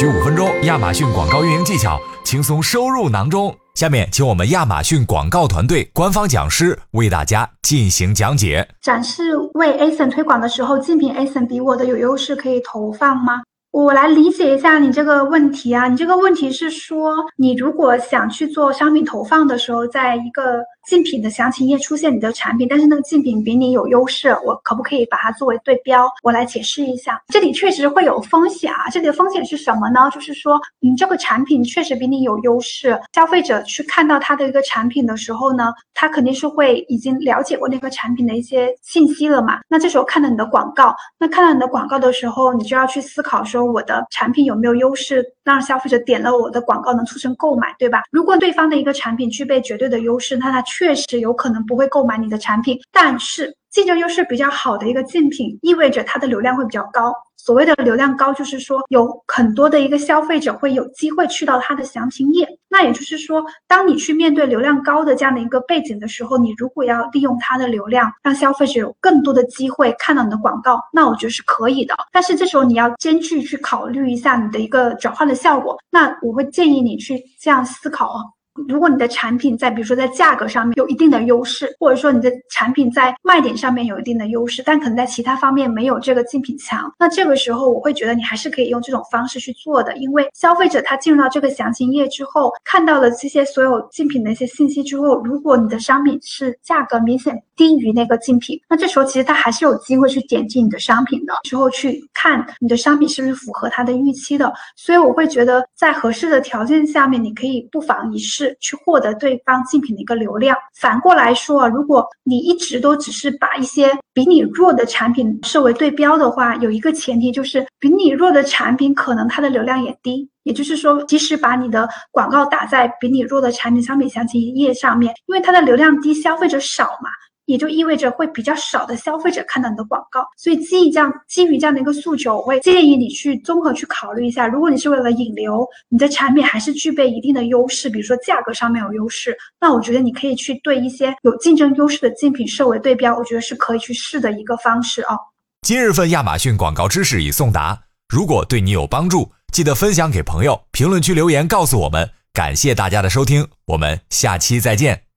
需五分钟，亚马逊广告运营技巧轻松收入囊中。下面，请我们亚马逊广告团队官方讲师为大家进行讲解。展示为 ASIN 推广的时候，竞品 ASIN 比我的有优势，可以投放吗？我来理解一下你这个问题啊，你这个问题是说，你如果想去做商品投放的时候，在一个竞品的详情页出现你的产品，但是那个竞品比你有优势，我可不可以把它作为对标？我来解释一下，这里确实会有风险啊。这里的风险是什么呢？就是说，你这个产品确实比你有优势，消费者去看到它的一个产品的时候呢，他肯定是会已经了解过那个产品的一些信息了嘛。那这时候看到你的广告，那看到你的广告的时候，你就要去思考说。我的产品有没有优势，让消费者点了我的广告能促成购买，对吧？如果对方的一个产品具备绝对的优势，那他确实有可能不会购买你的产品，但是。竞争优势比较好的一个竞品，意味着它的流量会比较高。所谓的流量高，就是说有很多的一个消费者会有机会去到它的详情页。那也就是说，当你去面对流量高的这样的一个背景的时候，你如果要利用它的流量，让消费者有更多的机会看到你的广告，那我觉得是可以的。但是这时候你要兼具去考虑一下你的一个转换的效果。那我会建议你去这样思考啊。如果你的产品在比如说在价格上面有一定的优势，或者说你的产品在卖点上面有一定的优势，但可能在其他方面没有这个竞品强，那这个时候我会觉得你还是可以用这种方式去做的，因为消费者他进入到这个详情页之后，看到了这些所有竞品的一些信息之后，如果你的商品是价格明显低于那个竞品，那这时候其实他还是有机会去点击你的商品的，之后去看你的商品是不是符合他的预期的。所以我会觉得在合适的条件下面，你可以不妨一试。去获得对方竞品的一个流量。反过来说啊，如果你一直都只是把一些比你弱的产品设为对标的话，有一个前提就是比你弱的产品可能它的流量也低。也就是说，即使把你的广告打在比你弱的产品商品详情页上面，因为它的流量低，消费者少嘛。也就意味着会比较少的消费者看到你的广告，所以基于这样基于这样的一个诉求，我会建议你去综合去考虑一下。如果你是为了引流，你的产品还是具备一定的优势，比如说价格上面有优势，那我觉得你可以去对一些有竞争优势的竞品设为对标，我觉得是可以去试的一个方式啊。今日份亚马逊广告知识已送达，如果对你有帮助，记得分享给朋友，评论区留言告诉我们。感谢大家的收听，我们下期再见。